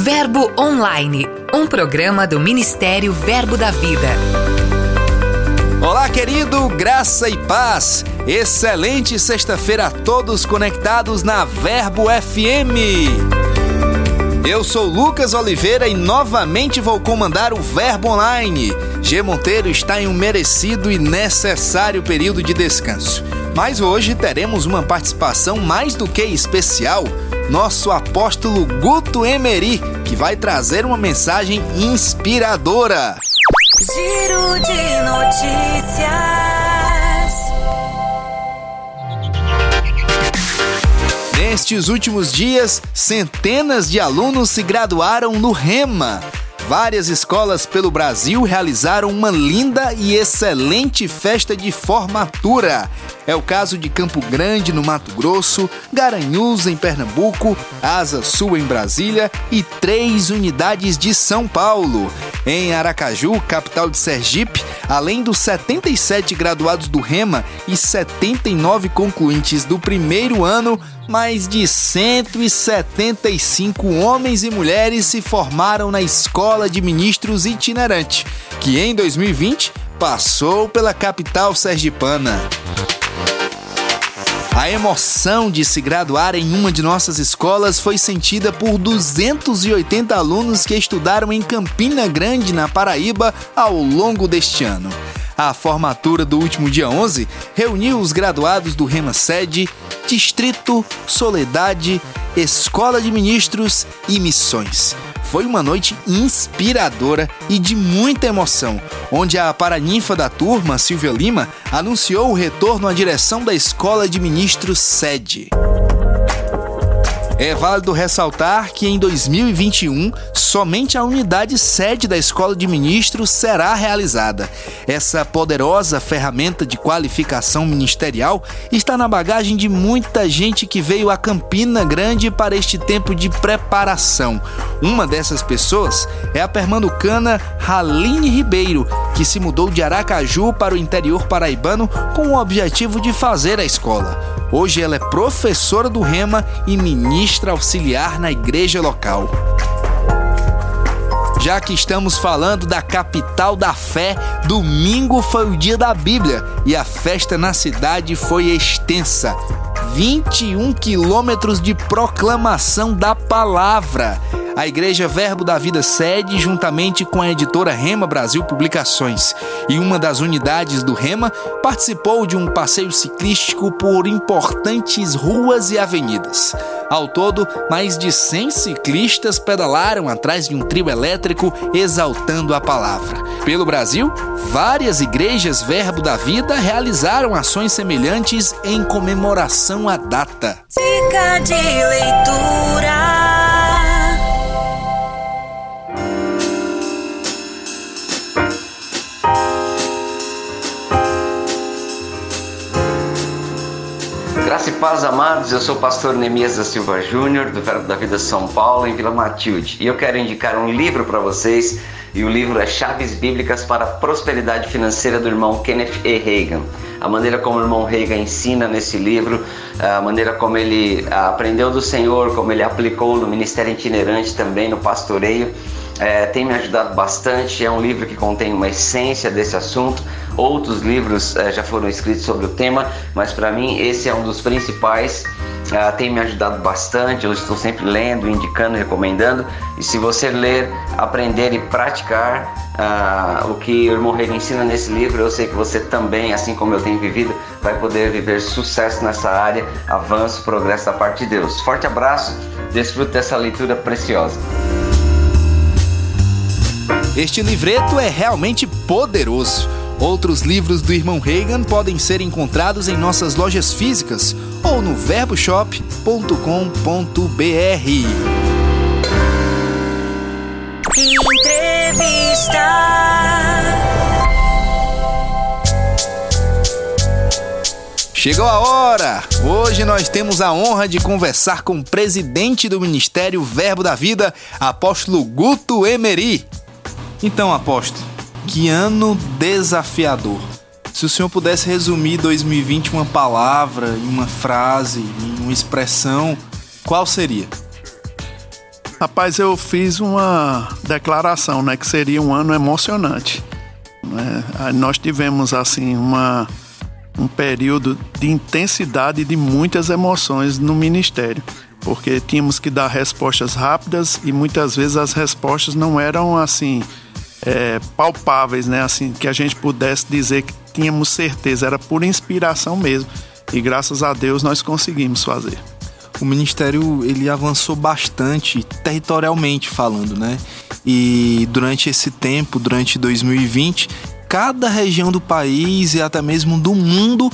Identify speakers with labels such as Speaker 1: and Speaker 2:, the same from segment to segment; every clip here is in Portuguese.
Speaker 1: Verbo Online, um programa do Ministério Verbo da Vida.
Speaker 2: Olá, querido, graça e paz. Excelente sexta-feira a todos conectados na Verbo FM. Eu sou Lucas Oliveira e novamente vou comandar o Verbo Online. G Monteiro está em um merecido e necessário período de descanso. Mas hoje teremos uma participação mais do que especial nosso apóstolo Guto Emery, que vai trazer uma mensagem inspiradora.
Speaker 3: Giro de notícias.
Speaker 2: Nestes últimos dias, centenas de alunos se graduaram no REMA várias escolas pelo Brasil realizaram uma linda e excelente festa de formatura. É o caso de Campo Grande, no Mato Grosso, Garanhuns, em Pernambuco, Asa Sul, em Brasília e três unidades de São Paulo. Em Aracaju, capital de Sergipe, além dos 77 graduados do REMA e 79 concluintes do primeiro ano, mais de 175 homens e mulheres se formaram na Escola de Ministros Itinerante, que em 2020 passou pela capital sergipana. A emoção de se graduar em uma de nossas escolas foi sentida por 280 alunos que estudaram em Campina Grande, na Paraíba, ao longo deste ano. A formatura do último dia 11 reuniu os graduados do Rema Sede, Distrito, Soledade, Escola de Ministros e Missões. Foi uma noite inspiradora e de muita emoção, onde a paraninfa da turma, Silvia Lima, anunciou o retorno à direção da Escola de Ministros Sede. É válido ressaltar que em 2021 somente a unidade sede da Escola de Ministros será realizada. Essa poderosa ferramenta de qualificação ministerial está na bagagem de muita gente que veio a Campina Grande para este tempo de preparação. Uma dessas pessoas é a permanucana Haline Ribeiro, que se mudou de Aracaju para o interior paraibano com o objetivo de fazer a escola. Hoje ela é professora do Rema e ministra auxiliar na igreja local. Já que estamos falando da capital da fé, domingo foi o dia da Bíblia e a festa na cidade foi extensa. 21 quilômetros de proclamação da palavra a Igreja Verbo da Vida sede juntamente com a editora Rema Brasil Publicações. E uma das unidades do Rema participou de um passeio ciclístico por importantes ruas e avenidas. Ao todo, mais de 100 ciclistas pedalaram atrás de um trio elétrico exaltando a palavra. Pelo Brasil, várias igrejas Verbo da Vida realizaram ações semelhantes em comemoração à data.
Speaker 3: De leitura.
Speaker 4: Paz, amados. Eu sou o pastor Nemias da Silva Júnior, do Verbo da Vida São Paulo, em Vila Matilde. E eu quero indicar um livro para vocês, e o livro é Chaves Bíblicas para a Prosperidade Financeira do irmão Kenneth E. Reagan. A maneira como o irmão Reagan ensina nesse livro, a maneira como ele aprendeu do Senhor, como ele aplicou no ministério itinerante também, no pastoreio, é, tem me ajudado bastante. É um livro que contém uma essência desse assunto Outros livros uh, já foram escritos sobre o tema, mas para mim esse é um dos principais. Uh, tem me ajudado bastante. Eu estou sempre lendo, indicando, recomendando. E se você ler, aprender e praticar uh, o que o irmão Rei ensina nesse livro, eu sei que você também, assim como eu tenho vivido, vai poder viver sucesso nessa área, avanço, progresso da parte de Deus. Forte abraço, desfrute dessa leitura preciosa.
Speaker 2: Este livreto é realmente poderoso. Outros livros do irmão Reagan podem ser encontrados em nossas lojas físicas ou no verboshop.com.br.
Speaker 3: Entrevista.
Speaker 2: Chegou a hora! Hoje nós temos a honra de conversar com o presidente do Ministério Verbo da Vida, apóstolo Guto Emery. Então, apóstolo, que ano desafiador. Se o senhor pudesse resumir 2020 em uma palavra, em uma frase, em uma expressão, qual seria?
Speaker 5: Rapaz, eu fiz uma declaração, né, que seria um ano emocionante. Né? Nós tivemos assim uma um período de intensidade de muitas emoções no ministério, porque tínhamos que dar respostas rápidas e muitas vezes as respostas não eram assim é, palpáveis, né? Assim que a gente pudesse dizer que tínhamos certeza, era por inspiração mesmo. E graças a Deus nós conseguimos fazer.
Speaker 2: O ministério ele avançou bastante territorialmente falando, né? E durante esse tempo, durante 2020, cada região do país e até mesmo do mundo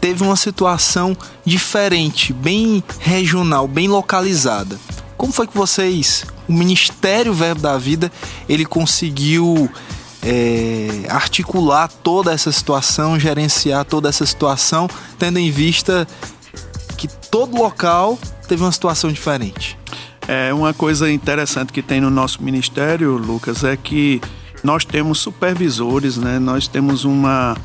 Speaker 2: teve uma situação diferente, bem regional, bem localizada. Como foi que vocês, o Ministério Verbo da Vida, ele conseguiu é, articular toda essa situação, gerenciar toda essa situação, tendo em vista que todo local teve uma situação diferente?
Speaker 5: É uma coisa interessante que tem no nosso ministério, Lucas, é que nós temos supervisores, né? nós temos uma,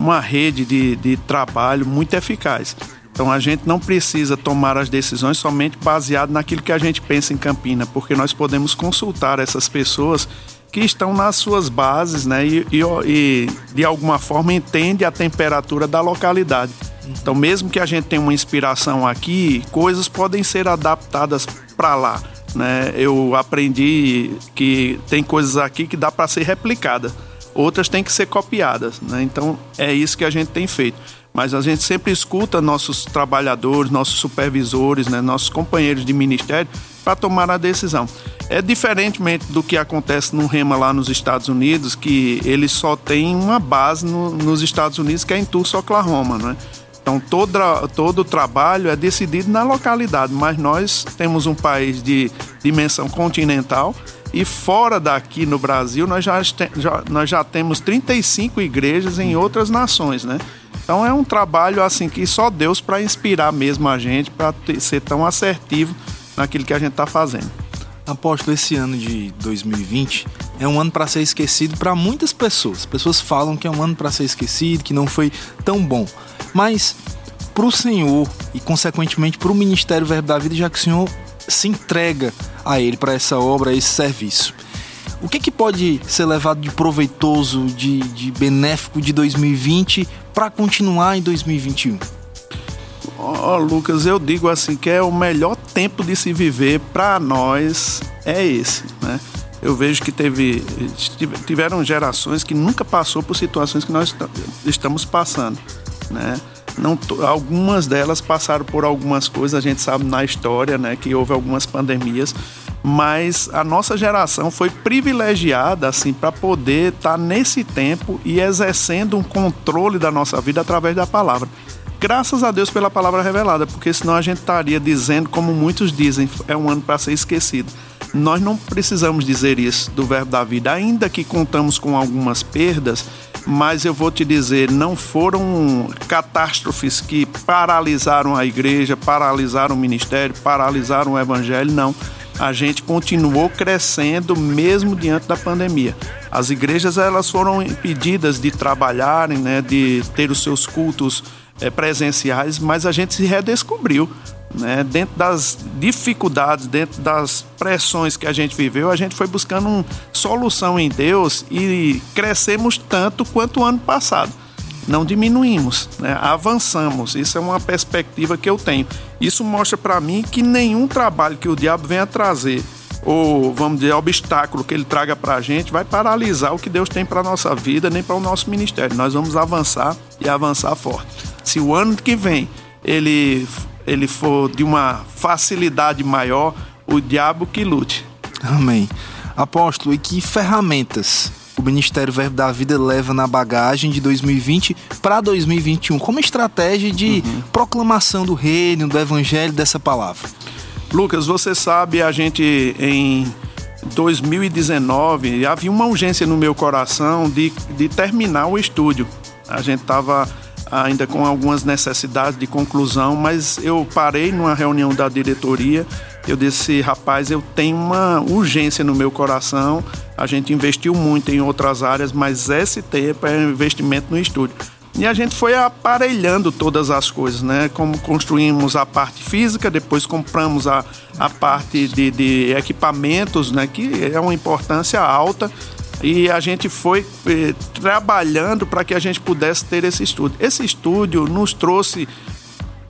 Speaker 5: uma rede de, de trabalho muito eficaz. Então a gente não precisa tomar as decisões somente baseado naquilo que a gente pensa em Campina, porque nós podemos consultar essas pessoas que estão nas suas bases, né, e, e, e de alguma forma entende a temperatura da localidade. Então, mesmo que a gente tenha uma inspiração aqui, coisas podem ser adaptadas para lá. Né? Eu aprendi que tem coisas aqui que dá para ser replicada, outras têm que ser copiadas. Né? Então é isso que a gente tem feito. Mas a gente sempre escuta nossos trabalhadores, nossos supervisores, né? nossos companheiros de ministério para tomar a decisão. É diferentemente do que acontece no REMA lá nos Estados Unidos, que ele só tem uma base no, nos Estados Unidos, que é em Tulsa, Oklahoma, né? Então, todo, todo o trabalho é decidido na localidade, mas nós temos um país de dimensão continental e fora daqui no Brasil nós já, já, nós já temos 35 igrejas em outras nações, né? Então é um trabalho assim que só Deus para inspirar mesmo a gente para ser tão assertivo naquilo que a gente está fazendo.
Speaker 2: Apóstolo, esse ano de 2020 é um ano para ser esquecido para muitas pessoas. Pessoas falam que é um ano para ser esquecido, que não foi tão bom. Mas para o Senhor e, consequentemente, para o Ministério Verbo da Vida, já que o Senhor se entrega a Ele para essa obra, a esse serviço. O que, que pode ser levado de proveitoso, de, de benéfico de 2020 para continuar em 2021?
Speaker 5: Oh, Lucas, eu digo assim que é o melhor tempo de se viver para nós é esse, né? Eu vejo que teve tiveram gerações que nunca passou por situações que nós estamos passando né? Não, algumas delas passaram por algumas coisas, a gente sabe na história, né, que houve algumas pandemias, mas a nossa geração foi privilegiada assim para poder estar tá nesse tempo e exercendo um controle da nossa vida através da palavra. Graças a Deus pela palavra revelada, porque senão a gente estaria dizendo, como muitos dizem, é um ano para ser esquecido. Nós não precisamos dizer isso do verbo da vida, ainda que contamos com algumas perdas mas eu vou te dizer, não foram catástrofes que paralisaram a igreja, paralisaram o ministério, paralisaram o evangelho, não. A gente continuou crescendo mesmo diante da pandemia. As igrejas elas foram impedidas de trabalharem, né, de ter os seus cultos é, presenciais, mas a gente se redescobriu. Né? Dentro das dificuldades, dentro das pressões que a gente viveu, a gente foi buscando uma solução em Deus e crescemos tanto quanto o ano passado. Não diminuímos, né? avançamos. Isso é uma perspectiva que eu tenho. Isso mostra para mim que nenhum trabalho que o diabo venha trazer ou vamos dizer obstáculo que ele traga para a gente vai paralisar o que Deus tem para nossa vida nem para o nosso ministério. Nós vamos avançar e avançar forte. Se o ano que vem ele ele for de uma facilidade maior, o diabo que lute.
Speaker 2: Amém. Apóstolo, e que ferramentas o Ministério Verbo da Vida leva na bagagem de 2020 para 2021 como estratégia de uhum. proclamação do reino, do evangelho, dessa palavra?
Speaker 5: Lucas, você sabe, a gente em 2019 havia uma urgência no meu coração de, de terminar o estúdio. A gente estava ainda com algumas necessidades de conclusão, mas eu parei numa reunião da diretoria. Eu disse, rapaz, eu tenho uma urgência no meu coração. A gente investiu muito em outras áreas, mas esse tempo é investimento no estúdio. E a gente foi aparelhando todas as coisas, né? Como construímos a parte física, depois compramos a, a parte de, de equipamentos, né? Que é uma importância alta e a gente foi eh, trabalhando para que a gente pudesse ter esse estúdio. Esse estúdio nos trouxe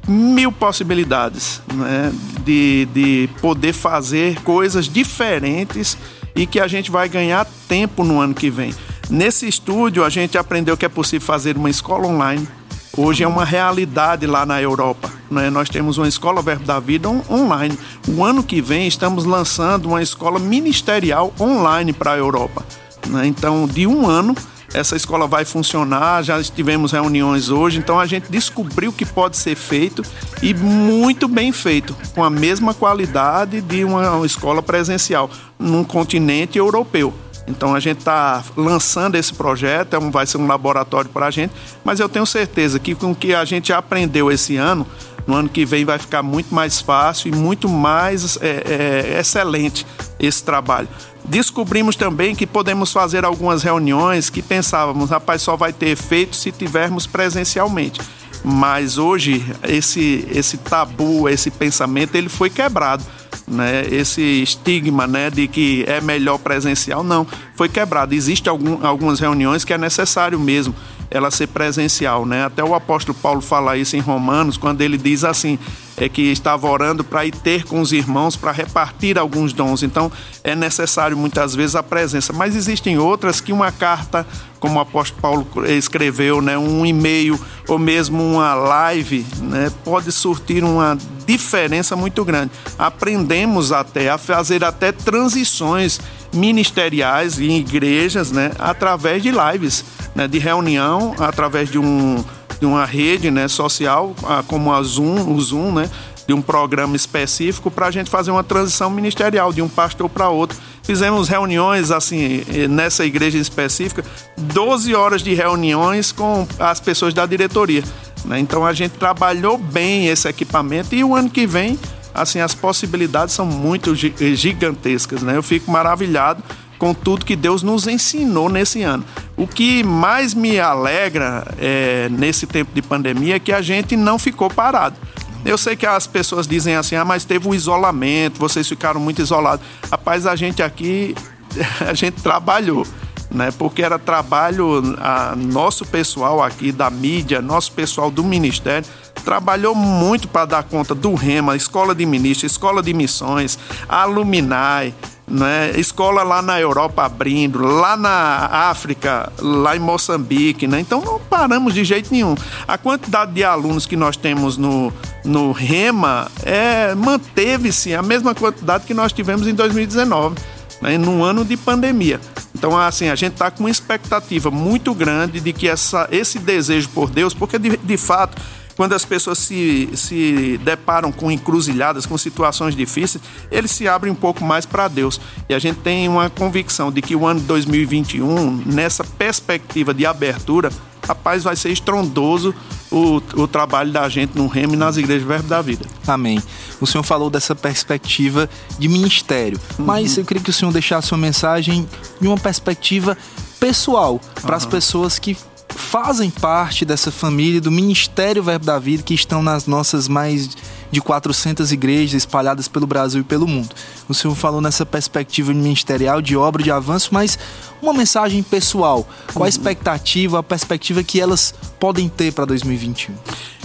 Speaker 5: mil possibilidades né, de, de poder fazer coisas diferentes e que a gente vai ganhar tempo no ano que vem. Nesse estúdio, a gente aprendeu que é possível fazer uma escola online. Hoje é uma realidade lá na Europa. Né? Nós temos uma escola Verbo da Vida on online. O ano que vem estamos lançando uma escola ministerial online para a Europa. Né? Então, de um ano, essa escola vai funcionar. Já tivemos reuniões hoje, então a gente descobriu que pode ser feito e muito bem feito, com a mesma qualidade de uma escola presencial num continente europeu. Então a gente está lançando esse projeto, é vai ser um laboratório para a gente, mas eu tenho certeza que com o que a gente aprendeu esse ano, no ano que vem vai ficar muito mais fácil e muito mais é, é, excelente esse trabalho. Descobrimos também que podemos fazer algumas reuniões que pensávamos, rapaz, só vai ter efeito se tivermos presencialmente. Mas hoje esse esse tabu, esse pensamento, ele foi quebrado. Né, esse estigma né, de que é melhor presencial, não, foi quebrado. Existem algum, algumas reuniões que é necessário mesmo ela ser presencial, né? Até o apóstolo Paulo fala isso em Romanos, quando ele diz assim, é que estava orando para ir ter com os irmãos para repartir alguns dons. Então, é necessário muitas vezes a presença, mas existem outras que uma carta, como o apóstolo Paulo escreveu, né, um e-mail ou mesmo uma live, né, pode surtir uma diferença muito grande. Aprendemos até a fazer até transições ministeriais em igrejas, né, através de lives né, de reunião através de, um, de uma rede né, social, como a Zoom, o Zoom, né, de um programa específico para a gente fazer uma transição ministerial de um pastor para outro. Fizemos reuniões assim nessa igreja específica, 12 horas de reuniões com as pessoas da diretoria. Né? Então a gente trabalhou bem esse equipamento e o ano que vem assim as possibilidades são muito gigantescas, né? Eu fico maravilhado com tudo que Deus nos ensinou nesse ano. O que mais me alegra é, nesse tempo de pandemia é que a gente não ficou parado. Eu sei que as pessoas dizem assim, ah, mas teve o um isolamento, vocês ficaram muito isolados. Rapaz, a gente aqui, a gente trabalhou, né? Porque era trabalho, a, nosso pessoal aqui da mídia, nosso pessoal do ministério, trabalhou muito para dar conta do REMA, Escola de Ministros, Escola de Missões, a Luminai, né? Escola lá na Europa abrindo, lá na África, lá em Moçambique, né? Então não paramos de jeito nenhum. A quantidade de alunos que nós temos no, no REMA é, manteve-se a mesma quantidade que nós tivemos em 2019, né? num ano de pandemia. Então, assim, a gente está com uma expectativa muito grande de que essa, esse desejo por Deus, porque de, de fato quando as pessoas se, se deparam com encruzilhadas, com situações difíceis, eles se abrem um pouco mais para Deus. E a gente tem uma convicção de que o ano 2021, nessa perspectiva de abertura, rapaz, vai ser estrondoso o, o trabalho da gente no Remo e nas igrejas Verbo da Vida.
Speaker 2: Amém. O senhor falou dessa perspectiva de ministério, uhum. mas eu queria que o senhor deixasse uma mensagem de uma perspectiva pessoal para as uhum. pessoas que fazem parte dessa família do Ministério Verbo da Vida que estão nas nossas mais de 400 igrejas espalhadas pelo Brasil e pelo mundo. O senhor falou nessa perspectiva ministerial de obra, de avanço, mas uma mensagem pessoal. Qual a expectativa, a perspectiva que elas podem ter para 2021?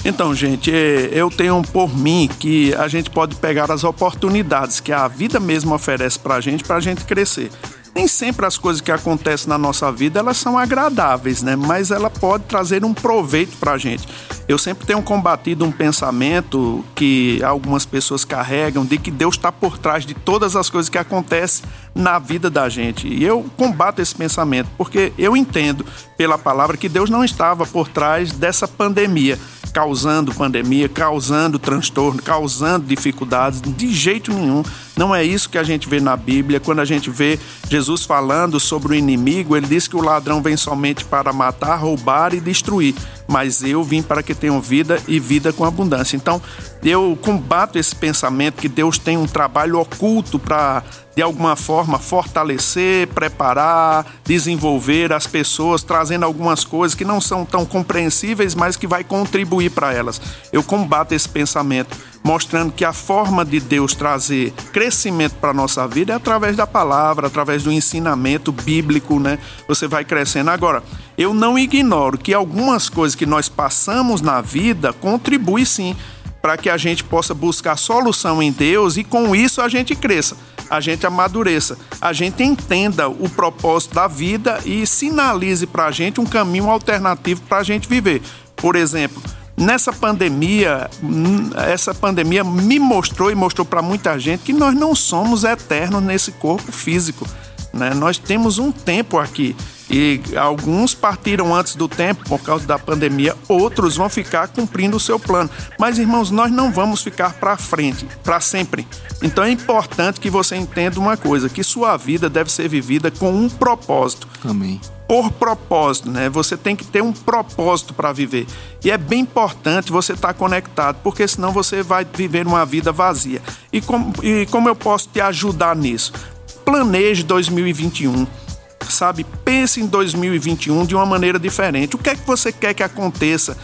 Speaker 5: Então, gente, é, eu tenho por mim que a gente pode pegar as oportunidades que a vida mesmo oferece para a gente, para a gente crescer nem sempre as coisas que acontecem na nossa vida elas são agradáveis, né? Mas ela pode trazer um proveito para a gente. Eu sempre tenho combatido um pensamento que algumas pessoas carregam de que Deus está por trás de todas as coisas que acontecem na vida da gente. E eu combato esse pensamento porque eu entendo pela palavra que Deus não estava por trás dessa pandemia causando pandemia, causando transtorno, causando dificuldades, de jeito nenhum. Não é isso que a gente vê na Bíblia. Quando a gente vê Jesus falando sobre o inimigo, ele diz que o ladrão vem somente para matar, roubar e destruir. Mas eu vim para que tenham vida e vida com abundância. Então, eu combato esse pensamento que Deus tem um trabalho oculto para de alguma forma fortalecer, preparar, desenvolver as pessoas, trazendo algumas coisas que não são tão compreensíveis, mas que vai contribuir para elas. Eu combato esse pensamento, mostrando que a forma de Deus trazer crescimento para a nossa vida é através da palavra, através do ensinamento bíblico, né? Você vai crescendo. Agora, eu não ignoro que algumas coisas que nós passamos na vida contribuem sim para que a gente possa buscar solução em Deus e com isso a gente cresça a gente amadureça, a gente entenda o propósito da vida e sinalize para a gente um caminho alternativo para a gente viver. Por exemplo, nessa pandemia, hum, essa pandemia me mostrou e mostrou para muita gente que nós não somos eternos nesse corpo físico. Né? Nós temos um tempo aqui e alguns partiram antes do tempo por causa da pandemia, outros vão ficar cumprindo o seu plano. Mas irmãos, nós não vamos ficar para frente, para sempre. Então é importante que você entenda uma coisa, que sua vida deve ser vivida com um propósito.
Speaker 2: Amém
Speaker 5: por propósito, né? Você tem que ter um propósito para viver. E é bem importante você estar tá conectado, porque senão você vai viver uma vida vazia. E como, e como eu posso te ajudar nisso? Planeje 2021 sabe? Pense em 2021 de uma maneira diferente. O que é que você quer que aconteça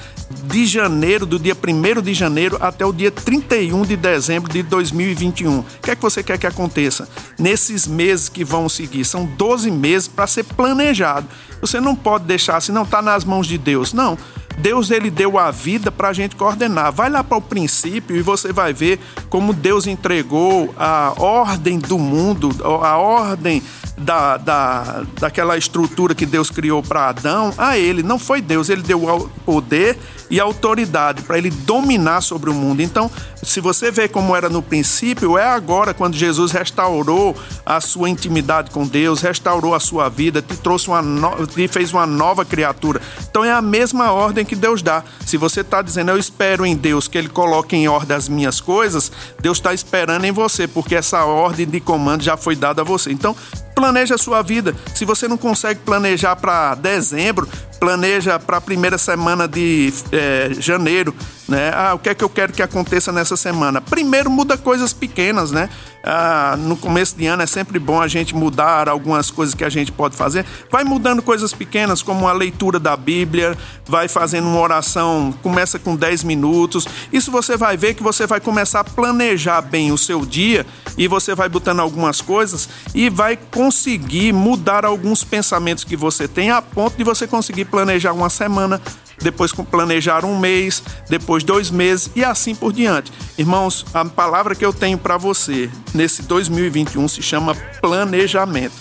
Speaker 5: de janeiro, do dia 1 de janeiro até o dia 31 de dezembro de 2021? O que é que você quer que aconteça nesses meses que vão seguir? São 12 meses para ser planejado. Você não pode deixar assim, não está nas mãos de Deus. Não. Deus ele deu a vida para a gente coordenar. Vai lá para o princípio e você vai ver como Deus entregou a ordem do mundo, a ordem da, da, daquela estrutura que Deus criou para Adão a ele. Não foi Deus, ele deu o poder e autoridade para ele dominar sobre o mundo. Então, se você vê como era no princípio, é agora quando Jesus restaurou a sua intimidade com Deus, restaurou a sua vida, te trouxe uma no... te fez uma nova criatura. Então é a mesma ordem que Deus dá. Se você está dizendo eu espero em Deus que Ele coloque em ordem as minhas coisas, Deus está esperando em você, porque essa ordem de comando já foi dada a você. Então planeja a sua vida. Se você não consegue planejar para dezembro, planeja para a primeira semana de é, janeiro, né? Ah, o que é que eu quero que aconteça nessa semana? Primeiro muda coisas pequenas, né? Ah, no começo de ano é sempre bom a gente mudar algumas coisas que a gente pode fazer. Vai mudando coisas pequenas, como a leitura da Bíblia, vai fazendo uma oração, começa com 10 minutos. Isso você vai ver que você vai começar a planejar bem o seu dia e você vai botando algumas coisas e vai conseguir mudar alguns pensamentos que você tem a ponto de você conseguir planejar uma semana, depois planejar um mês, depois dois meses e assim por diante. Irmãos, a palavra que eu tenho para você nesse 2021 se chama planejamento.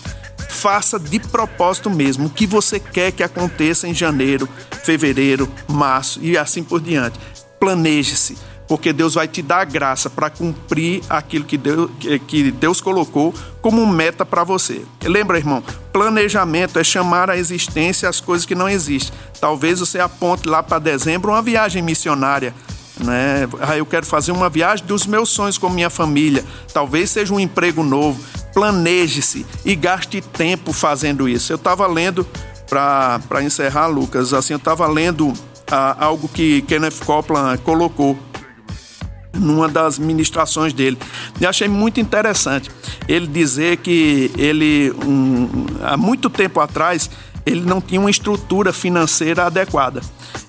Speaker 5: Faça de propósito mesmo o que você quer que aconteça em janeiro, fevereiro, março e assim por diante. Planeje-se porque Deus vai te dar graça para cumprir aquilo que Deus, que Deus colocou como meta para você. Lembra, irmão? Planejamento é chamar à existência as coisas que não existem. Talvez você aponte lá para dezembro uma viagem missionária. Né? Ah, eu quero fazer uma viagem dos meus sonhos com minha família. Talvez seja um emprego novo. Planeje-se e gaste tempo fazendo isso. Eu estava lendo, para encerrar, Lucas, assim, eu estava lendo ah, algo que Kenneth Copeland colocou numa das ministrações dele. E achei muito interessante ele dizer que ele, um, há muito tempo atrás, ele não tinha uma estrutura financeira adequada.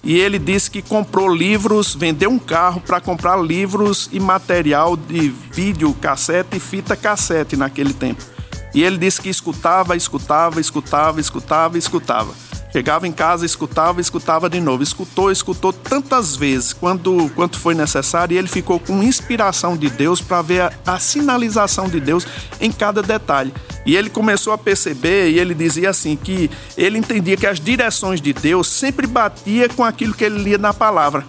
Speaker 5: E ele disse que comprou livros, vendeu um carro para comprar livros e material de vídeo cassete e fita cassete naquele tempo. E ele disse que escutava, escutava, escutava, escutava, escutava. Chegava em casa, escutava, escutava de novo. Escutou, escutou tantas vezes quanto, quanto foi necessário e ele ficou com inspiração de Deus para ver a, a sinalização de Deus em cada detalhe. E ele começou a perceber e ele dizia assim que ele entendia que as direções de Deus sempre batia com aquilo que ele lia na palavra.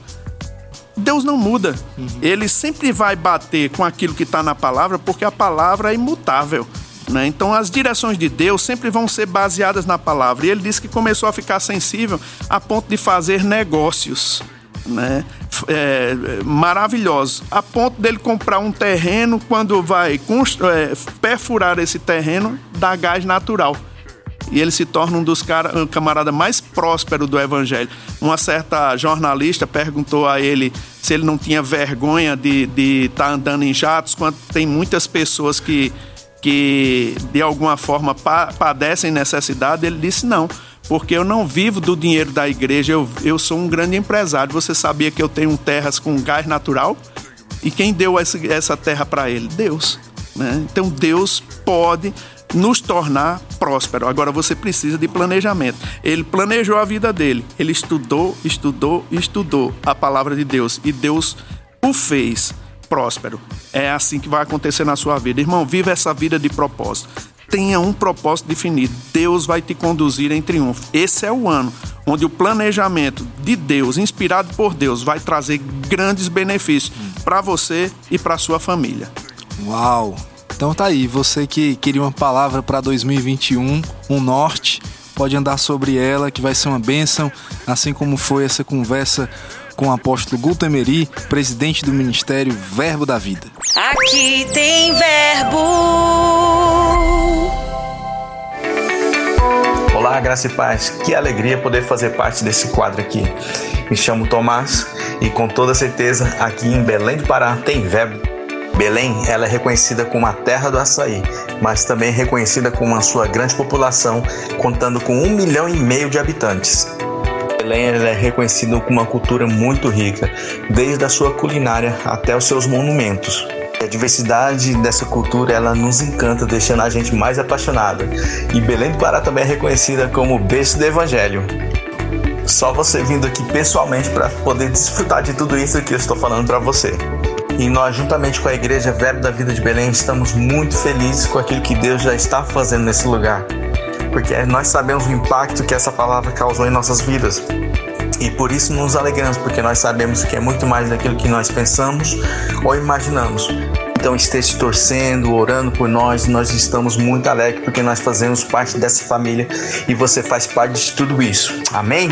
Speaker 5: Deus não muda. Uhum. Ele sempre vai bater com aquilo que está na palavra porque a palavra é imutável. Né? Então, as direções de Deus sempre vão ser baseadas na palavra. E ele disse que começou a ficar sensível a ponto de fazer negócios. né? É, maravilhosos, a ponto dele comprar um terreno quando vai é, perfurar esse terreno dá gás natural e ele se torna um dos cara, um camarada mais próspero do evangelho. Uma certa jornalista perguntou a ele se ele não tinha vergonha de estar tá andando em jatos, quando tem muitas pessoas que, que de alguma forma pa, padecem necessidade. Ele disse não porque eu não vivo do dinheiro da igreja, eu, eu sou um grande empresário. Você sabia que eu tenho terras com gás natural? E quem deu essa, terra para ele? Deus. Né? Então Deus pode nos tornar próspero. Agora você precisa de planejamento. Ele planejou a vida dele. Ele estudou, estudou, estudou a palavra de Deus e Deus o fez próspero. É assim que vai acontecer na sua vida. Irmão, viva essa vida de propósito tenha um propósito definido. Deus vai te conduzir em triunfo. Esse é o ano onde o planejamento de Deus, inspirado por Deus, vai trazer grandes benefícios para você e para sua família.
Speaker 2: Uau! Então tá aí, você que queria uma palavra para 2021, um norte, pode andar sobre ela, que vai ser uma bênção, assim como foi essa conversa com o apóstolo Guto Emery, presidente do Ministério Verbo da Vida.
Speaker 3: Aqui tem verbo.
Speaker 6: Olá, graça e paz. Que alegria poder fazer parte desse quadro aqui. Me chamo Tomás e com toda certeza aqui em Belém do Pará tem verbo. Belém, ela é reconhecida como a terra do açaí, mas também reconhecida como a sua grande população, contando com um milhão e meio de habitantes. Belém é reconhecida com uma cultura muito rica, desde a sua culinária até os seus monumentos. A diversidade dessa cultura ela nos encanta, deixando a gente mais apaixonada. E Belém do Pará também é reconhecida como berço do Evangelho. Só você vindo aqui pessoalmente para poder desfrutar de tudo isso que eu estou falando para você. E nós, juntamente com a Igreja Verbo da Vida de Belém, estamos muito felizes com aquilo que Deus já está fazendo nesse lugar. Porque nós sabemos o impacto que essa palavra causou em nossas vidas. E por isso nos alegramos, porque nós sabemos que é muito mais daquilo que nós pensamos ou imaginamos. Então esteja torcendo, orando por nós, nós estamos muito alegres porque nós fazemos parte dessa família e você faz parte de tudo isso. Amém?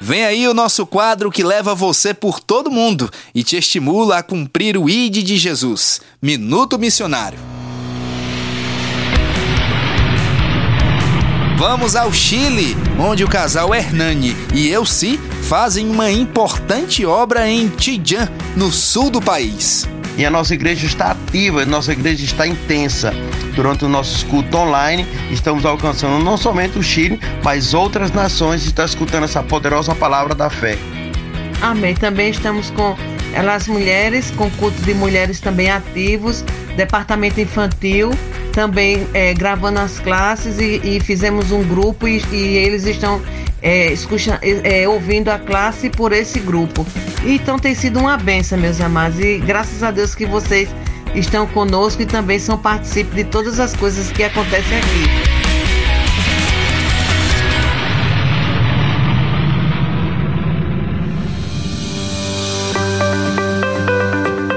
Speaker 2: Vem aí o nosso quadro que leva você por todo mundo e te estimula a cumprir o ID de Jesus. Minuto Missionário. Vamos ao Chile, onde o casal Hernani e Elci fazem uma importante obra em Tijan, no sul do país.
Speaker 7: E a nossa igreja está ativa, a nossa igreja está intensa. Durante o nosso culto online, estamos alcançando não somente o Chile, mas outras nações estão escutando essa poderosa palavra da fé.
Speaker 8: Amém. Também estamos com as mulheres, com culto de mulheres também ativos, departamento infantil também é, gravando as classes e, e, fizemos um grupo e, e eles estão é, escucha, é, ouvindo a classe por esse grupo. Então tem sido uma benção, meus amados, e graças a Deus que vocês estão conosco e também são partícipes de todas as coisas que acontecem aqui.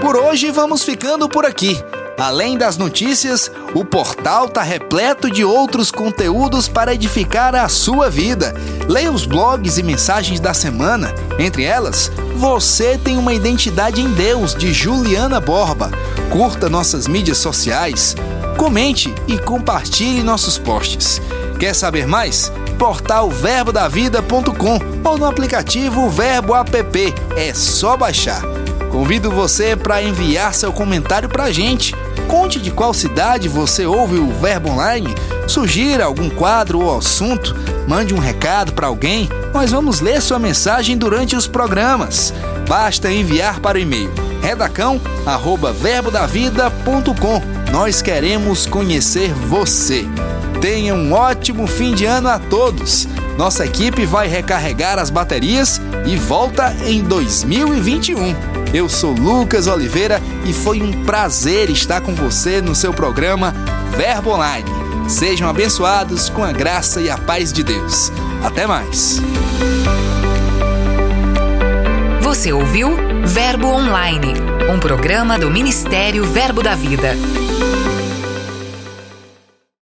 Speaker 2: Por hoje vamos ficando por aqui. Além das notícias, o portal está repleto de outros conteúdos para edificar a sua vida. Leia os blogs e mensagens da semana. Entre elas, Você tem uma identidade em Deus, de Juliana Borba. Curta nossas mídias sociais, comente e compartilhe nossos posts. Quer saber mais? Portal verbodavida.com ou no aplicativo Verbo App. É só baixar. Convido você para enviar seu comentário para a gente. Conte de qual cidade você ouve o Verbo Online, sugira algum quadro ou assunto, mande um recado para alguém, nós vamos ler sua mensagem durante os programas. Basta enviar para o e-mail redacão@verbodavida.com. Nós queremos conhecer você. Tenha um ótimo fim de ano a todos. Nossa equipe vai recarregar as baterias e volta em 2021. Eu sou Lucas Oliveira e foi um prazer estar com você no seu programa Verbo Online. Sejam abençoados com a graça e a paz de Deus. Até mais.
Speaker 1: Você ouviu Verbo Online, um programa do Ministério Verbo da Vida.